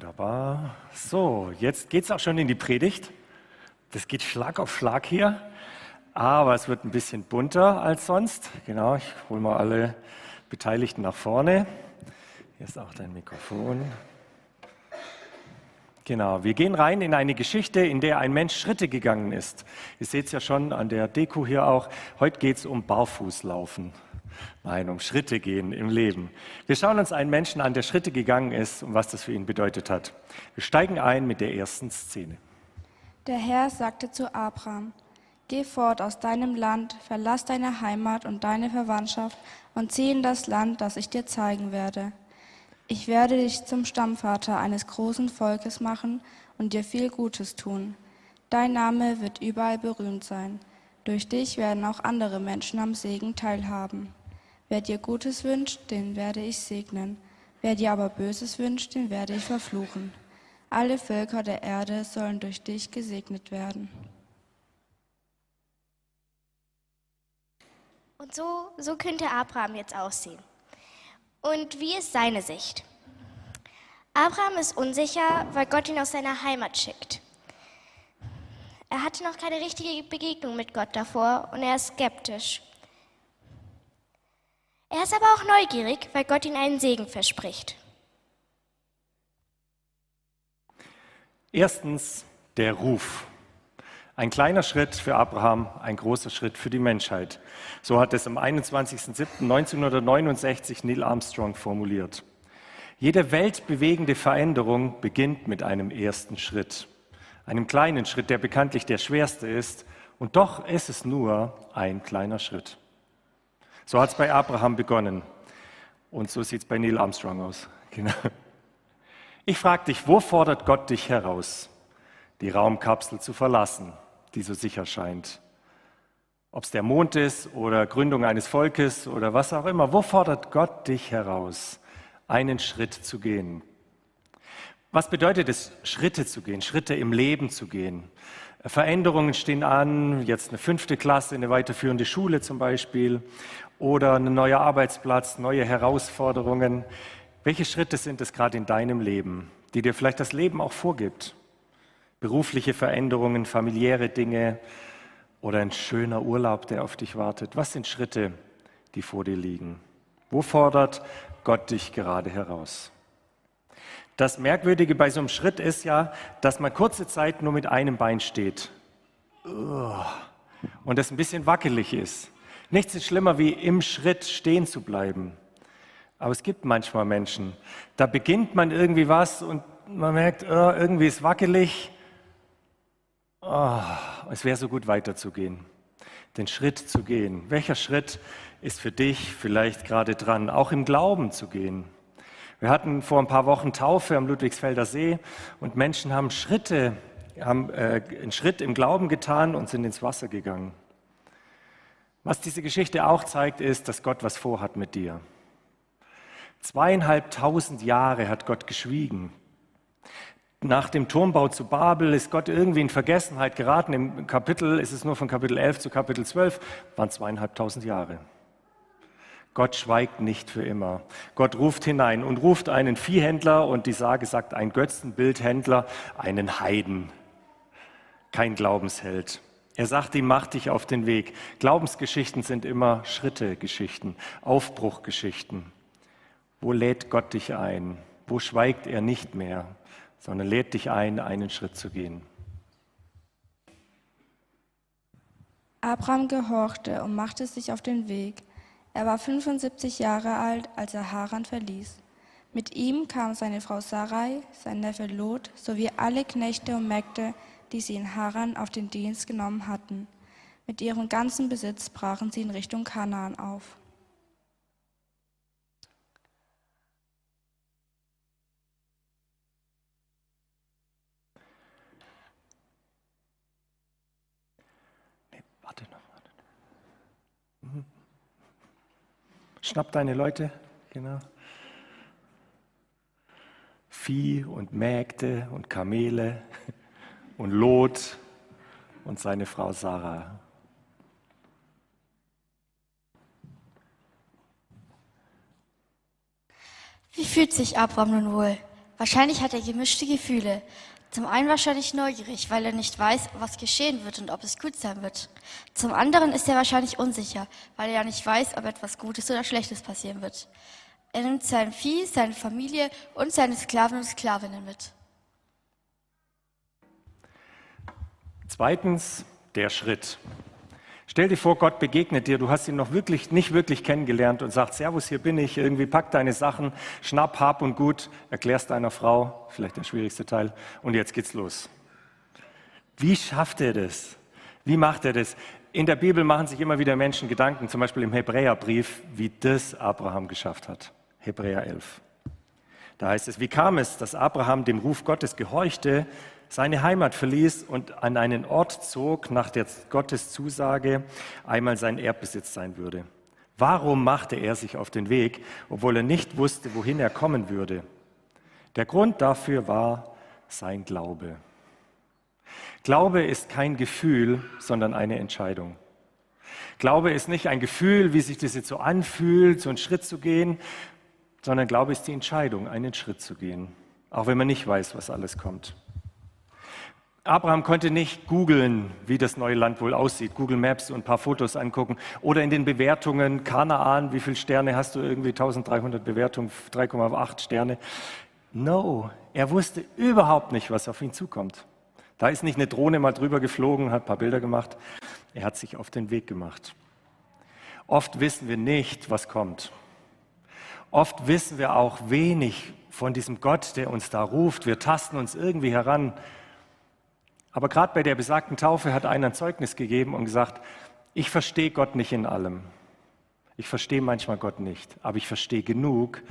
Wunderbar. So, jetzt geht es auch schon in die Predigt. Das geht Schlag auf Schlag hier, aber es wird ein bisschen bunter als sonst. Genau, ich hole mal alle Beteiligten nach vorne. Hier ist auch dein Mikrofon. Genau, wir gehen rein in eine Geschichte, in der ein Mensch Schritte gegangen ist. Ihr seht es ja schon an der Deko hier auch. Heute geht es um Barfußlaufen. Nein, um Schritte gehen im Leben. Wir schauen uns einen Menschen an, der Schritte gegangen ist und was das für ihn bedeutet hat. Wir steigen ein mit der ersten Szene. Der Herr sagte zu Abraham, Geh fort aus deinem Land, verlass deine Heimat und deine Verwandtschaft und zieh in das Land, das ich dir zeigen werde. Ich werde dich zum Stammvater eines großen Volkes machen und dir viel Gutes tun. Dein Name wird überall berühmt sein. Durch dich werden auch andere Menschen am Segen teilhaben. Wer dir Gutes wünscht, den werde ich segnen. Wer dir aber Böses wünscht, den werde ich verfluchen. Alle Völker der Erde sollen durch dich gesegnet werden. Und so, so könnte Abraham jetzt aussehen. Und wie ist seine Sicht? Abraham ist unsicher, weil Gott ihn aus seiner Heimat schickt. Er hatte noch keine richtige Begegnung mit Gott davor und er ist skeptisch. Er ist aber auch neugierig, weil Gott ihm einen Segen verspricht. Erstens der Ruf. Ein kleiner Schritt für Abraham, ein großer Schritt für die Menschheit. So hat es am 21.07.1969 Neil Armstrong formuliert. Jede weltbewegende Veränderung beginnt mit einem ersten Schritt. Einem kleinen Schritt, der bekanntlich der schwerste ist. Und doch ist es nur ein kleiner Schritt. So hat es bei Abraham begonnen. Und so sieht es bei Neil Armstrong aus. Genau. Ich frage dich, wo fordert Gott dich heraus, die Raumkapsel zu verlassen, die so sicher scheint? Ob es der Mond ist oder Gründung eines Volkes oder was auch immer, wo fordert Gott dich heraus, einen Schritt zu gehen? Was bedeutet es, Schritte zu gehen, Schritte im Leben zu gehen? Veränderungen stehen an, jetzt eine fünfte Klasse, eine weiterführende Schule zum Beispiel oder ein neuer Arbeitsplatz, neue Herausforderungen. Welche Schritte sind es gerade in deinem Leben, die dir vielleicht das Leben auch vorgibt? Berufliche Veränderungen, familiäre Dinge oder ein schöner Urlaub, der auf dich wartet. Was sind Schritte, die vor dir liegen? Wo fordert Gott dich gerade heraus? Das Merkwürdige bei so einem Schritt ist ja, dass man kurze Zeit nur mit einem Bein steht und es ein bisschen wackelig ist. Nichts ist schlimmer, wie im Schritt stehen zu bleiben. Aber es gibt manchmal Menschen, da beginnt man irgendwie was und man merkt, oh, irgendwie ist wackelig. Oh, es wäre so gut weiterzugehen, den Schritt zu gehen. Welcher Schritt ist für dich vielleicht gerade dran, auch im Glauben zu gehen? Wir hatten vor ein paar Wochen Taufe am Ludwigsfelder See und Menschen haben Schritte, haben äh, einen Schritt im Glauben getan und sind ins Wasser gegangen. Was diese Geschichte auch zeigt, ist, dass Gott was vorhat mit dir. Zweieinhalbtausend Jahre hat Gott geschwiegen. Nach dem Turmbau zu Babel ist Gott irgendwie in Vergessenheit geraten. Im Kapitel ist es nur von Kapitel 11 zu Kapitel 12, waren zweieinhalbtausend Jahre. Gott schweigt nicht für immer. Gott ruft hinein und ruft einen Viehhändler und die Sage sagt ein Götzenbildhändler, einen Heiden, kein Glaubensheld. Er sagt ihm, mach dich auf den Weg. Glaubensgeschichten sind immer Schrittegeschichten, Aufbruchgeschichten. Wo lädt Gott dich ein? Wo schweigt er nicht mehr, sondern lädt dich ein, einen Schritt zu gehen? Abraham gehorchte und machte sich auf den Weg. Er war 75 Jahre alt, als er Haran verließ. Mit ihm kam seine Frau Sarai, sein Neffe Lot sowie alle Knechte und Mägde, die sie in Haran auf den Dienst genommen hatten. Mit ihrem ganzen Besitz brachen sie in Richtung Kanaan auf. Schnapp deine Leute, genau. Vieh und Mägde und Kamele und Lot und seine Frau Sarah. Wie fühlt sich Abraham nun wohl? Wahrscheinlich hat er gemischte Gefühle. Zum einen wahrscheinlich neugierig, weil er nicht weiß, was geschehen wird und ob es gut sein wird. Zum anderen ist er wahrscheinlich unsicher, weil er ja nicht weiß, ob etwas Gutes oder Schlechtes passieren wird. Er nimmt sein Vieh, seine Familie und seine Sklaven und Sklavinnen mit. Zweitens, der Schritt. Stell dir vor, Gott begegnet dir, du hast ihn noch wirklich, nicht wirklich kennengelernt und sagt, Servus, hier bin ich, irgendwie pack deine Sachen, schnapp, hab und gut, erklärst deiner Frau, vielleicht der schwierigste Teil, und jetzt geht's los. Wie schafft er das? Wie macht er das? In der Bibel machen sich immer wieder Menschen Gedanken, zum Beispiel im Hebräerbrief, wie das Abraham geschafft hat. Hebräer 11. Da heißt es, wie kam es, dass Abraham dem Ruf Gottes gehorchte, seine Heimat verließ und an einen Ort zog, nach der Gottes Zusage einmal sein Erbbesitz sein würde. Warum machte er sich auf den Weg, obwohl er nicht wusste, wohin er kommen würde? Der Grund dafür war sein Glaube. Glaube ist kein Gefühl, sondern eine Entscheidung. Glaube ist nicht ein Gefühl, wie sich das jetzt so anfühlt, so einen Schritt zu gehen, sondern Glaube ist die Entscheidung, einen Schritt zu gehen, auch wenn man nicht weiß, was alles kommt. Abraham konnte nicht googeln, wie das neue Land wohl aussieht, Google Maps und ein paar Fotos angucken oder in den Bewertungen Kanaan, wie viele Sterne hast du irgendwie 1300 Bewertungen, 3,8 Sterne. No, er wusste überhaupt nicht, was auf ihn zukommt. Da ist nicht eine Drohne mal drüber geflogen, hat ein paar Bilder gemacht. Er hat sich auf den Weg gemacht. Oft wissen wir nicht, was kommt. Oft wissen wir auch wenig von diesem Gott, der uns da ruft. Wir tasten uns irgendwie heran aber gerade bei der besagten Taufe hat einer ein Zeugnis gegeben und gesagt, ich verstehe Gott nicht in allem. Ich verstehe manchmal Gott nicht, aber ich verstehe genug,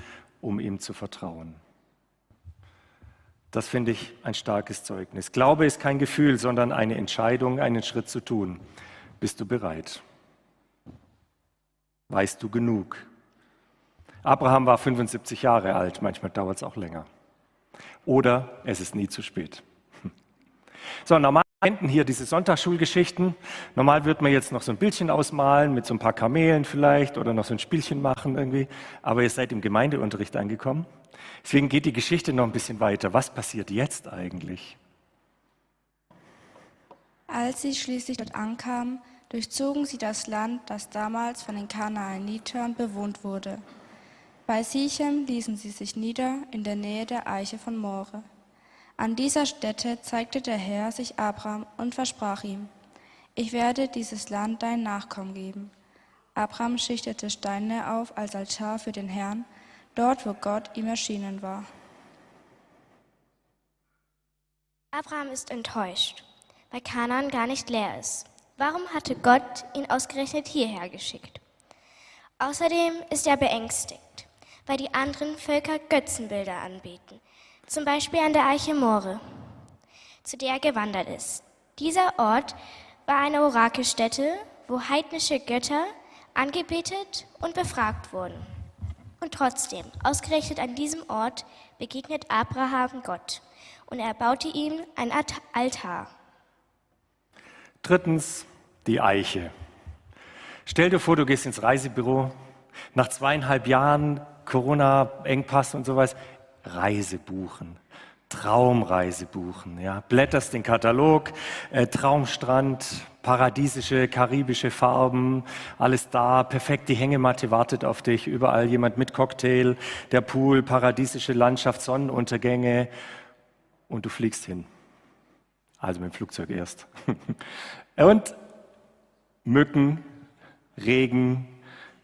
um ihm zu vertrauen. Das finde ich ein starkes Zeugnis. Glaube ist kein Gefühl, sondern eine Entscheidung, einen Schritt zu tun. Bist du bereit? Weißt du genug? Abraham war 75 Jahre alt, manchmal dauert es auch länger. Oder es ist nie zu spät. So, normal enden hier diese Sonntagsschulgeschichten. Normal wird man jetzt noch so ein Bildchen ausmalen mit so ein paar Kamelen vielleicht oder noch so ein Spielchen machen irgendwie. Aber ihr seid im Gemeindeunterricht angekommen. Deswegen geht die Geschichte noch ein bisschen weiter. Was passiert jetzt eigentlich? Als sie schließlich dort ankamen, durchzogen sie das Land, das damals von den Kanaanitern bewohnt wurde. Bei Sichem ließen sie sich nieder in der Nähe der Eiche von More. An dieser Stätte zeigte der Herr sich Abraham und versprach ihm, ich werde dieses Land deinen Nachkommen geben. Abraham schichtete Steine auf als Altar für den Herrn, dort wo Gott ihm erschienen war. Abraham ist enttäuscht, weil Kanaan gar nicht leer ist. Warum hatte Gott ihn ausgerechnet hierher geschickt? Außerdem ist er beängstigt, weil die anderen Völker Götzenbilder anbeten, zum Beispiel an der Eiche More, zu der er gewandert ist. Dieser Ort war eine Orakelstätte, wo heidnische Götter angebetet und befragt wurden. Und trotzdem, ausgerechnet an diesem Ort, begegnet Abraham Gott und er baute ihm ein Altar. Drittens, die Eiche. Stell dir vor, du gehst ins Reisebüro, nach zweieinhalb Jahren Corona-Engpass und sowas, Reise buchen. Traumreise buchen. Ja. Blätterst den Katalog, äh, Traumstrand, paradiesische, karibische Farben, alles da, perfekt, die Hängematte wartet auf dich, überall jemand mit Cocktail, der Pool, paradiesische Landschaft, Sonnenuntergänge und du fliegst hin. Also mit dem Flugzeug erst. und Mücken, Regen,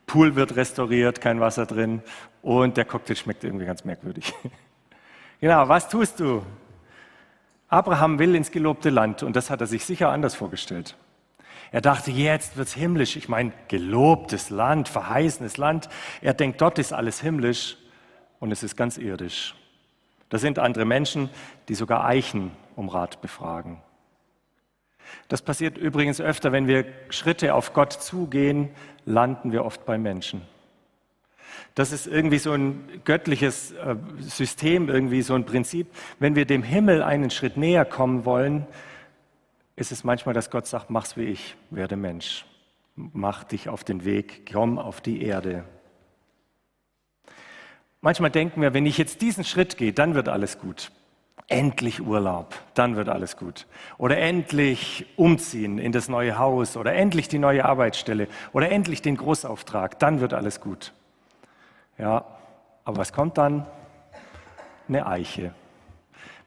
Pool wird restauriert, kein Wasser drin und der Cocktail schmeckt irgendwie ganz merkwürdig. genau, was tust du? Abraham will ins gelobte Land und das hat er sich sicher anders vorgestellt. Er dachte, jetzt wird's himmlisch. Ich meine, gelobtes Land, verheißenes Land. Er denkt, dort ist alles himmlisch und es ist ganz irdisch. Da sind andere Menschen, die sogar Eichen um Rat befragen. Das passiert übrigens öfter, wenn wir Schritte auf Gott zugehen, landen wir oft bei Menschen. Das ist irgendwie so ein göttliches äh, System, irgendwie so ein Prinzip. Wenn wir dem Himmel einen Schritt näher kommen wollen, ist es manchmal, dass Gott sagt, mach's wie ich, werde Mensch. Mach dich auf den Weg, komm auf die Erde. manchmal denken wir, wenn ich jetzt diesen Schritt gehe, dann wird alles gut. Endlich Urlaub, dann wird alles gut. Oder endlich umziehen in das neue Haus oder endlich die neue Arbeitsstelle oder endlich den Großauftrag, dann wird alles gut. Ja, aber was kommt dann? Eine Eiche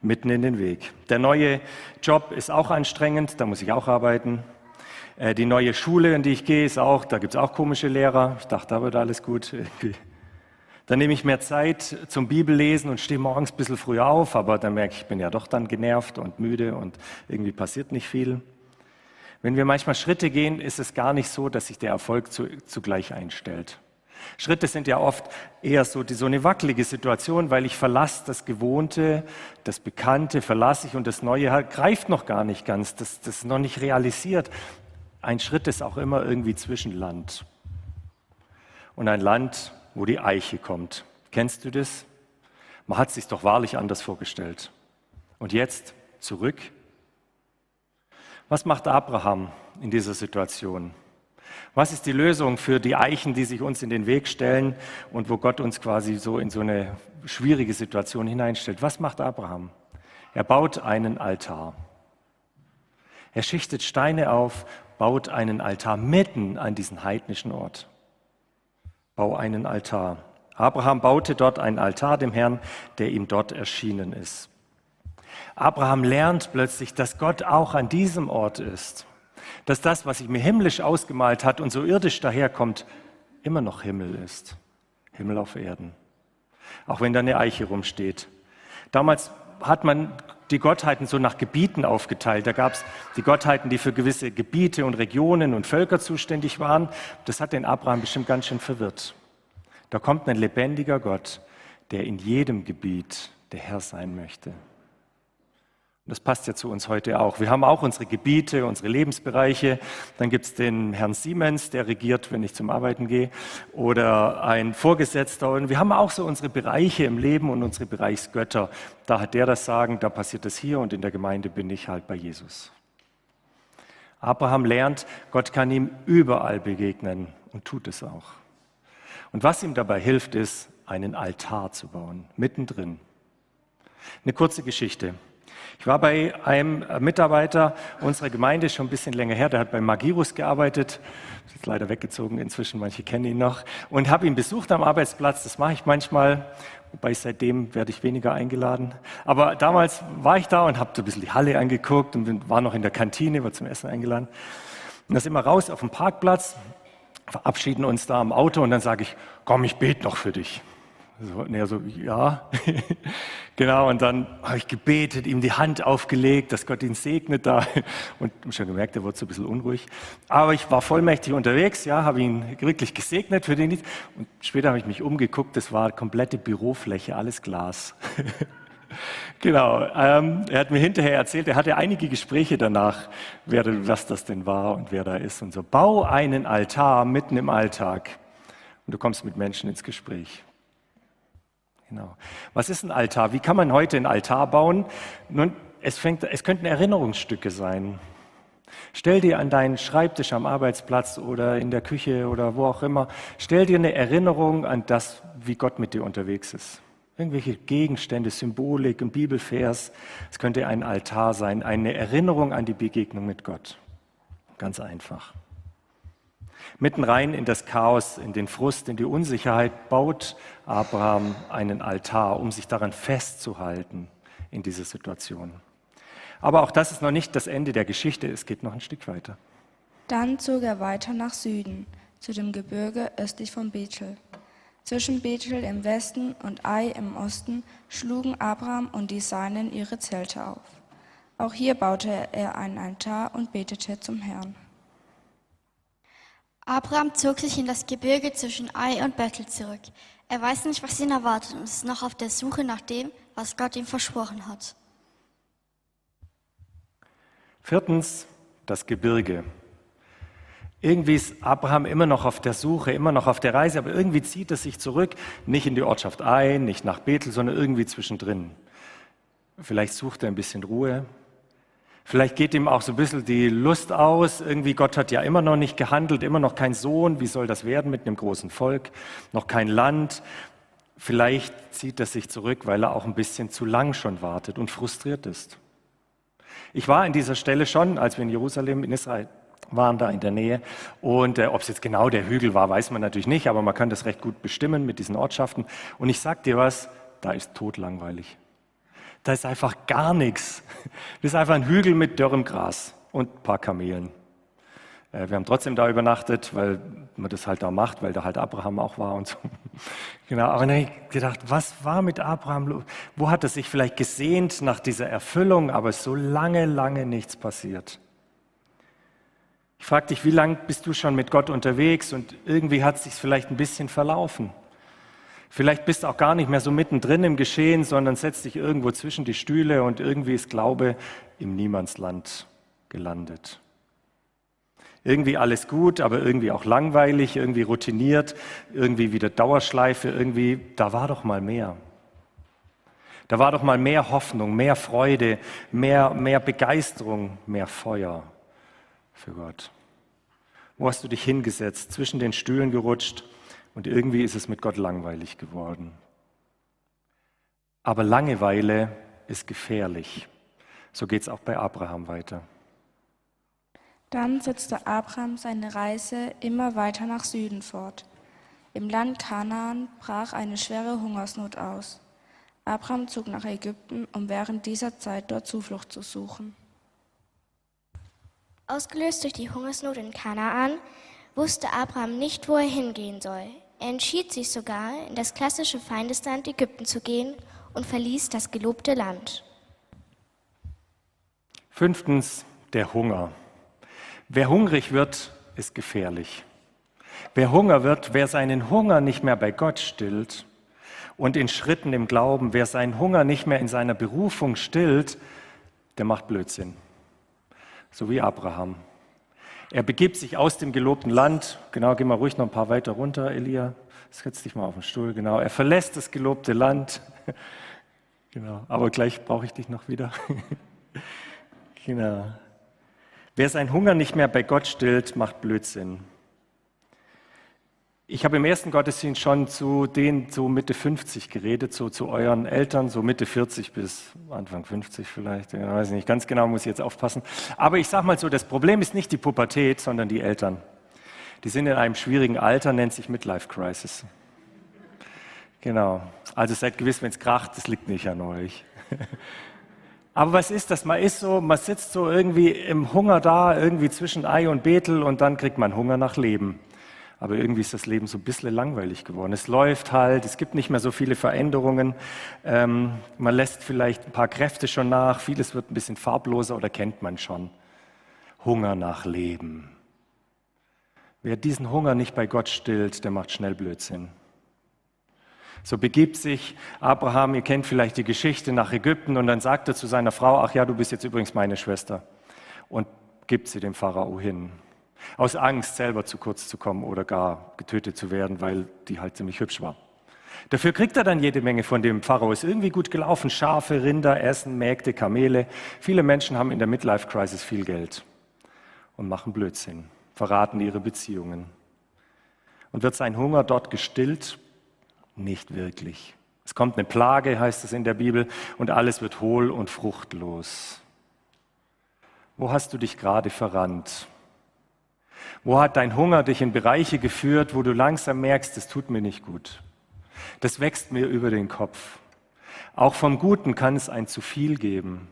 mitten in den Weg. Der neue Job ist auch anstrengend, da muss ich auch arbeiten. Äh, die neue Schule, in die ich gehe, ist auch, da gibt es auch komische Lehrer. Ich dachte, da wird alles gut. Dann nehme ich mehr Zeit zum Bibellesen und stehe morgens ein bisschen früher auf, aber dann merke ich, ich bin ja doch dann genervt und müde und irgendwie passiert nicht viel. Wenn wir manchmal Schritte gehen, ist es gar nicht so, dass sich der Erfolg zu, zugleich einstellt. Schritte sind ja oft eher so, die, so eine wackelige Situation, weil ich verlasse das Gewohnte, das Bekannte, verlasse ich und das Neue greift noch gar nicht ganz, das, das ist noch nicht realisiert. Ein Schritt ist auch immer irgendwie Zwischenland. Und ein Land, wo die Eiche kommt. Kennst du das? Man hat sich doch wahrlich anders vorgestellt. Und jetzt zurück. Was macht Abraham in dieser Situation? Was ist die Lösung für die Eichen, die sich uns in den Weg stellen und wo Gott uns quasi so in so eine schwierige Situation hineinstellt? Was macht Abraham? Er baut einen Altar. Er schichtet Steine auf, baut einen Altar mitten an diesen heidnischen Ort. Bau einen Altar. Abraham baute dort einen Altar dem Herrn, der ihm dort erschienen ist. Abraham lernt plötzlich, dass Gott auch an diesem Ort ist dass das, was sich mir himmlisch ausgemalt hat und so irdisch daherkommt, immer noch Himmel ist. Himmel auf Erden. Auch wenn da eine Eiche rumsteht. Damals hat man die Gottheiten so nach Gebieten aufgeteilt. Da gab es die Gottheiten, die für gewisse Gebiete und Regionen und Völker zuständig waren. Das hat den Abraham bestimmt ganz schön verwirrt. Da kommt ein lebendiger Gott, der in jedem Gebiet der Herr sein möchte. Das passt ja zu uns heute auch. Wir haben auch unsere Gebiete, unsere Lebensbereiche. Dann gibt es den Herrn Siemens, der regiert, wenn ich zum Arbeiten gehe, oder ein Vorgesetzter. Und wir haben auch so unsere Bereiche im Leben und unsere Bereichsgötter. Da hat der das Sagen, da passiert das hier und in der Gemeinde bin ich halt bei Jesus. Abraham lernt, Gott kann ihm überall begegnen und tut es auch. Und was ihm dabei hilft, ist, einen Altar zu bauen, mittendrin. Eine kurze Geschichte. Ich war bei einem Mitarbeiter unserer Gemeinde schon ein bisschen länger her, der hat bei Magirus gearbeitet, ist leider weggezogen inzwischen, manche kennen ihn noch, und habe ihn besucht am Arbeitsplatz, das mache ich manchmal, wobei seitdem werde ich weniger eingeladen. Aber damals war ich da und habe so ein bisschen die Halle angeguckt und war noch in der Kantine, war zum Essen eingeladen. Und da sind wir raus auf dem Parkplatz, verabschieden uns da am Auto und dann sage ich, komm, ich bete noch für dich. So, und er so, ja, genau. Und dann habe ich gebetet, ihm die Hand aufgelegt, dass Gott ihn segnet da. Und schon gemerkt, er wurde so ein bisschen unruhig. Aber ich war vollmächtig unterwegs, ja, habe ihn wirklich gesegnet für den Dienst. Und später habe ich mich umgeguckt, das war komplette Bürofläche, alles Glas. genau. Ähm, er hat mir hinterher erzählt, er hatte einige Gespräche danach, wer, was das denn war und wer da ist und so. Bau einen Altar mitten im Alltag. Und du kommst mit Menschen ins Gespräch. Genau. Was ist ein Altar? Wie kann man heute einen Altar bauen? Nun, es, fängt, es könnten Erinnerungsstücke sein. Stell dir an deinen Schreibtisch am Arbeitsplatz oder in der Küche oder wo auch immer, stell dir eine Erinnerung an das, wie Gott mit dir unterwegs ist. Irgendwelche Gegenstände, Symbolik, ein Bibelvers. Es könnte ein Altar sein, eine Erinnerung an die Begegnung mit Gott. Ganz einfach. Mitten rein in das Chaos, in den Frust, in die Unsicherheit baut Abraham einen Altar, um sich daran festzuhalten in dieser Situation. Aber auch das ist noch nicht das Ende der Geschichte, es geht noch ein Stück weiter. Dann zog er weiter nach Süden, zu dem Gebirge östlich von Bethel. Zwischen Bethel im Westen und Ai im Osten schlugen Abraham und die Seinen ihre Zelte auf. Auch hier baute er einen Altar und betete zum Herrn. Abraham zog sich in das Gebirge zwischen Ai und Bethel zurück. Er weiß nicht, was ihn erwartet und ist noch auf der Suche nach dem, was Gott ihm versprochen hat. Viertens, das Gebirge. Irgendwie ist Abraham immer noch auf der Suche, immer noch auf der Reise, aber irgendwie zieht er sich zurück, nicht in die Ortschaft Ai, nicht nach Bethel, sondern irgendwie zwischendrin. Vielleicht sucht er ein bisschen Ruhe, Vielleicht geht ihm auch so ein bisschen die Lust aus. Irgendwie Gott hat ja immer noch nicht gehandelt, immer noch kein Sohn. Wie soll das werden mit einem großen Volk? Noch kein Land. Vielleicht zieht er sich zurück, weil er auch ein bisschen zu lang schon wartet und frustriert ist. Ich war an dieser Stelle schon, als wir in Jerusalem, in Israel waren, da in der Nähe. Und äh, ob es jetzt genau der Hügel war, weiß man natürlich nicht, aber man kann das recht gut bestimmen mit diesen Ortschaften. Und ich sag dir was, da ist totlangweilig. Da ist einfach gar nichts. Das ist einfach ein Hügel mit dürrem Gras und ein paar Kamelen. Äh, wir haben trotzdem da übernachtet, weil man das halt da macht, weil da halt Abraham auch war und so. Genau, aber dann habe ich gedacht, was war mit Abraham los? Wo hat er sich vielleicht gesehnt nach dieser Erfüllung, aber so lange, lange nichts passiert. Ich frage dich, wie lange bist du schon mit Gott unterwegs und irgendwie hat es sich vielleicht ein bisschen verlaufen. Vielleicht bist du auch gar nicht mehr so mittendrin im Geschehen, sondern setzt dich irgendwo zwischen die Stühle und irgendwie ist Glaube im Niemandsland gelandet. Irgendwie alles gut, aber irgendwie auch langweilig, irgendwie routiniert, irgendwie wieder Dauerschleife, irgendwie, da war doch mal mehr. Da war doch mal mehr Hoffnung, mehr Freude, mehr, mehr Begeisterung, mehr Feuer für Gott. Wo hast du dich hingesetzt, zwischen den Stühlen gerutscht und irgendwie ist es mit Gott langweilig geworden. Aber Langeweile ist gefährlich. So geht es auch bei Abraham weiter. Dann setzte Abraham seine Reise immer weiter nach Süden fort. Im Land Kanaan brach eine schwere Hungersnot aus. Abraham zog nach Ägypten, um während dieser Zeit dort Zuflucht zu suchen. Ausgelöst durch die Hungersnot in Kanaan wusste Abraham nicht, wo er hingehen soll. Er entschied sich sogar, in das klassische Feindesland Ägypten zu gehen und verließ das gelobte Land. Fünftens, der Hunger. Wer hungrig wird, ist gefährlich. Wer Hunger wird, wer seinen Hunger nicht mehr bei Gott stillt und in Schritten im Glauben, wer seinen Hunger nicht mehr in seiner Berufung stillt, der macht Blödsinn. So wie Abraham. Er begibt sich aus dem gelobten Land. Genau, geh mal ruhig noch ein paar weiter runter, Elia. Setz dich mal auf den Stuhl. Genau, er verlässt das gelobte Land. Genau, aber gleich brauche ich dich noch wieder. genau. Wer seinen Hunger nicht mehr bei Gott stillt, macht Blödsinn. Ich habe im ersten Gottesdienst schon zu denen so Mitte 50 geredet, so zu euren Eltern, so Mitte 40 bis Anfang 50 vielleicht. Ich weiß nicht, ganz genau muss ich jetzt aufpassen. Aber ich sage mal so, das Problem ist nicht die Pubertät, sondern die Eltern. Die sind in einem schwierigen Alter, nennt sich Midlife Crisis. Genau. Also seid gewiss, wenn es kracht, das liegt nicht an euch. Aber was ist das? Man ist so, man sitzt so irgendwie im Hunger da, irgendwie zwischen Ei und Betel und dann kriegt man Hunger nach Leben. Aber irgendwie ist das Leben so ein bisschen langweilig geworden. Es läuft halt, es gibt nicht mehr so viele Veränderungen. Ähm, man lässt vielleicht ein paar Kräfte schon nach, vieles wird ein bisschen farbloser oder kennt man schon. Hunger nach Leben. Wer diesen Hunger nicht bei Gott stillt, der macht schnell Blödsinn. So begibt sich Abraham, ihr kennt vielleicht die Geschichte, nach Ägypten und dann sagt er zu seiner Frau, ach ja, du bist jetzt übrigens meine Schwester und gibt sie dem Pharao hin. Aus Angst, selber zu kurz zu kommen oder gar getötet zu werden, weil die halt ziemlich hübsch war. Dafür kriegt er dann jede Menge von dem Pharao. Ist irgendwie gut gelaufen. Schafe, Rinder, Essen, Mägde, Kamele. Viele Menschen haben in der Midlife Crisis viel Geld und machen Blödsinn, verraten ihre Beziehungen. Und wird sein Hunger dort gestillt, nicht wirklich. Es kommt eine Plage, heißt es in der Bibel, und alles wird hohl und fruchtlos. Wo hast du dich gerade verrannt? Wo hat dein Hunger dich in Bereiche geführt, wo du langsam merkst, das tut mir nicht gut? Das wächst mir über den Kopf. Auch vom Guten kann es ein zu viel geben.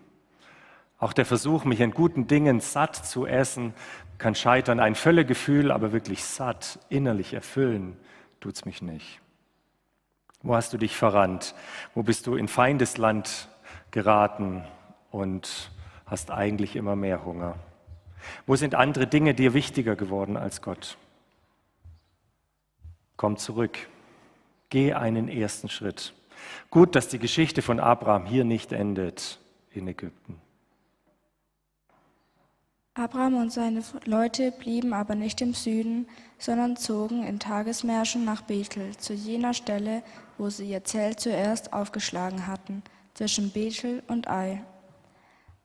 Auch der Versuch, mich in guten Dingen satt zu essen, kann scheitern. Ein Völlegefühl, aber wirklich satt, innerlich erfüllen, tut's mich nicht. Wo hast du dich verrannt? Wo bist du in Feindesland geraten und hast eigentlich immer mehr Hunger? Wo sind andere Dinge dir wichtiger geworden als Gott? Komm zurück. Geh einen ersten Schritt. Gut, dass die Geschichte von Abraham hier nicht endet in Ägypten. Abraham und seine Leute blieben aber nicht im Süden, sondern zogen in Tagesmärschen nach Bethel, zu jener Stelle, wo sie ihr Zelt zuerst aufgeschlagen hatten, zwischen Bethel und Ai.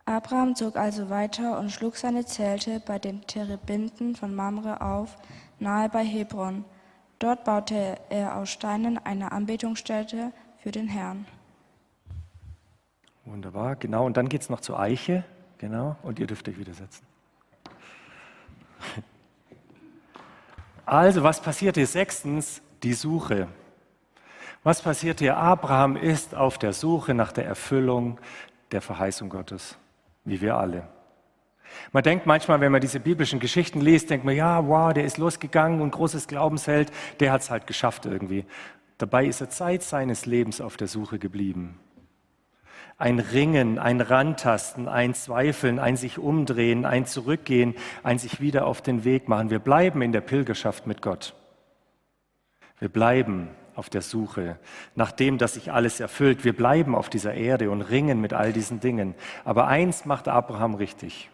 Abraham zog also weiter und schlug seine Zelte bei den Terebinden von Mamre auf, nahe bei Hebron. Dort baute er aus Steinen eine Anbetungsstätte für den Herrn. Wunderbar, genau. Und dann geht es noch zur Eiche, genau. Und ihr dürft euch wieder setzen. Also, was passiert hier? Sechstens, die Suche. Was passiert hier? Abraham ist auf der Suche nach der Erfüllung der Verheißung Gottes, wie wir alle. Man denkt manchmal, wenn man diese biblischen Geschichten liest, denkt man, ja, wow, der ist losgegangen und großes Glaubensheld, der hat es halt geschafft irgendwie. Dabei ist er Zeit seines Lebens auf der Suche geblieben. Ein Ringen, ein Rantasten, ein Zweifeln, ein sich umdrehen, ein Zurückgehen, ein sich wieder auf den Weg machen. Wir bleiben in der Pilgerschaft mit Gott. Wir bleiben auf der Suche nach dem, dass sich alles erfüllt. Wir bleiben auf dieser Erde und ringen mit all diesen Dingen. Aber eins macht Abraham richtig.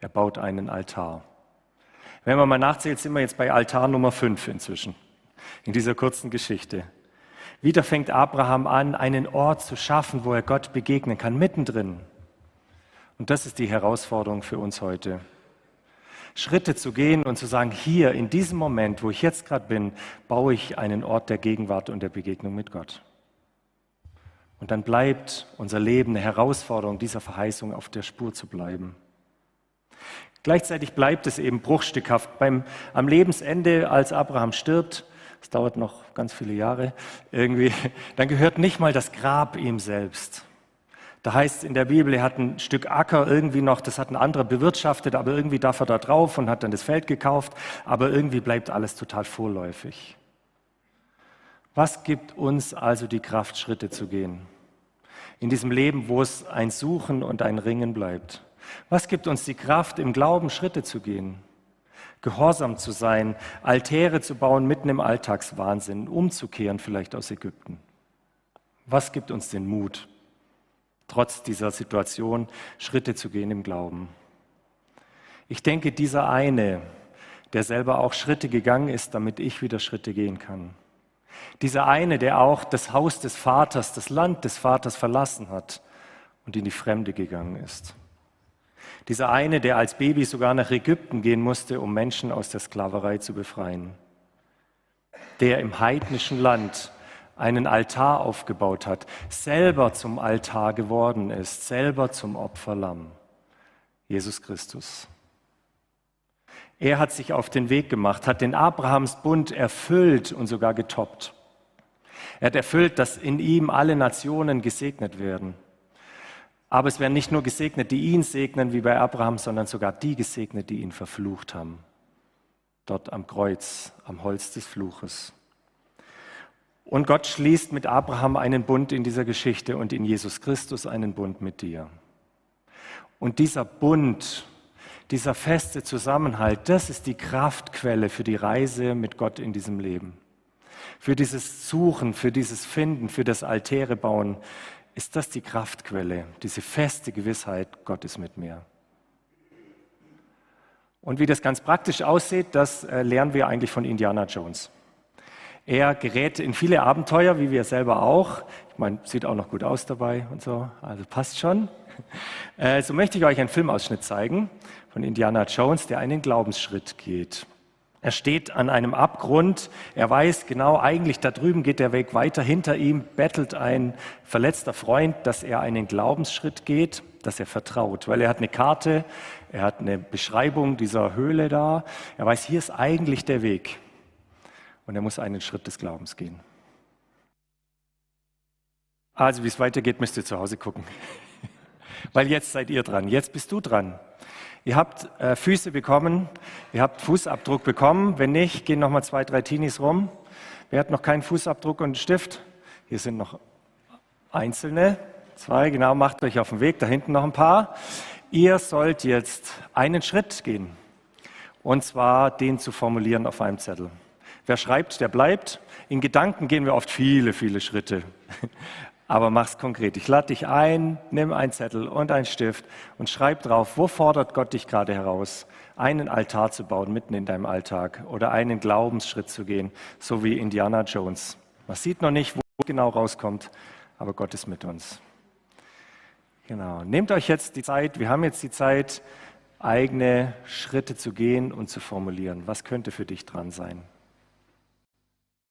Er baut einen Altar. Wenn man mal nachzählt, sind wir jetzt bei Altar Nummer 5 inzwischen, in dieser kurzen Geschichte. Wieder fängt Abraham an, einen Ort zu schaffen, wo er Gott begegnen kann, mittendrin. Und das ist die Herausforderung für uns heute. Schritte zu gehen und zu sagen, hier in diesem Moment, wo ich jetzt gerade bin, baue ich einen Ort der Gegenwart und der Begegnung mit Gott. Und dann bleibt unser Leben eine Herausforderung, dieser Verheißung auf der Spur zu bleiben. Gleichzeitig bleibt es eben bruchstückhaft. Beim, am Lebensende, als Abraham stirbt, es dauert noch ganz viele Jahre irgendwie, dann gehört nicht mal das Grab ihm selbst. Da heißt es in der Bibel, er hat ein Stück Acker irgendwie noch, das hat ein anderer bewirtschaftet, aber irgendwie darf er da drauf und hat dann das Feld gekauft, aber irgendwie bleibt alles total vorläufig. Was gibt uns also die Kraft, Schritte zu gehen? In diesem Leben, wo es ein Suchen und ein Ringen bleibt. Was gibt uns die Kraft, im Glauben Schritte zu gehen? gehorsam zu sein, Altäre zu bauen mitten im Alltagswahnsinn, umzukehren vielleicht aus Ägypten. Was gibt uns den Mut, trotz dieser Situation Schritte zu gehen im Glauben? Ich denke, dieser eine, der selber auch Schritte gegangen ist, damit ich wieder Schritte gehen kann. Dieser eine, der auch das Haus des Vaters, das Land des Vaters verlassen hat und in die Fremde gegangen ist. Dieser eine, der als Baby sogar nach Ägypten gehen musste, um Menschen aus der Sklaverei zu befreien. Der im heidnischen Land einen Altar aufgebaut hat, selber zum Altar geworden ist, selber zum Opferlamm. Jesus Christus. Er hat sich auf den Weg gemacht, hat den Abrahamsbund erfüllt und sogar getoppt. Er hat erfüllt, dass in ihm alle Nationen gesegnet werden. Aber es werden nicht nur gesegnet, die ihn segnen, wie bei Abraham, sondern sogar die gesegnet, die ihn verflucht haben. Dort am Kreuz, am Holz des Fluches. Und Gott schließt mit Abraham einen Bund in dieser Geschichte und in Jesus Christus einen Bund mit dir. Und dieser Bund, dieser feste Zusammenhalt, das ist die Kraftquelle für die Reise mit Gott in diesem Leben. Für dieses Suchen, für dieses Finden, für das Altäre bauen, ist das die Kraftquelle, diese feste Gewissheit, Gott ist mit mir. Und wie das ganz praktisch aussieht, das äh, lernen wir eigentlich von Indiana Jones. Er gerät in viele Abenteuer, wie wir selber auch. Ich meine, sieht auch noch gut aus dabei und so, also passt schon. Äh, so möchte ich euch einen Filmausschnitt zeigen von Indiana Jones, der einen Glaubensschritt geht. Er steht an einem Abgrund. Er weiß genau, eigentlich da drüben geht der Weg weiter. Hinter ihm bettelt ein verletzter Freund, dass er einen Glaubensschritt geht, dass er vertraut, weil er hat eine Karte, er hat eine Beschreibung dieser Höhle da. Er weiß, hier ist eigentlich der Weg. Und er muss einen Schritt des Glaubens gehen. Also, wie es weitergeht, müsst ihr zu Hause gucken. Weil jetzt seid ihr dran. Jetzt bist du dran. Ihr habt äh, Füße bekommen, ihr habt Fußabdruck bekommen. Wenn nicht, gehen noch mal zwei, drei Teenies rum. Wer hat noch keinen Fußabdruck und einen Stift? Hier sind noch einzelne. Zwei, genau, macht euch auf den Weg. Da hinten noch ein paar. Ihr sollt jetzt einen Schritt gehen. Und zwar den zu formulieren auf einem Zettel. Wer schreibt, der bleibt. In Gedanken gehen wir oft viele, viele Schritte. Aber mach's konkret. Ich lade dich ein, nimm einen Zettel und einen Stift und schreib drauf, wo fordert Gott dich gerade heraus, einen Altar zu bauen mitten in deinem Alltag oder einen Glaubensschritt zu gehen, so wie Indiana Jones. Man sieht noch nicht, wo genau rauskommt, aber Gott ist mit uns. Genau. Nehmt euch jetzt die Zeit, wir haben jetzt die Zeit, eigene Schritte zu gehen und zu formulieren. Was könnte für dich dran sein?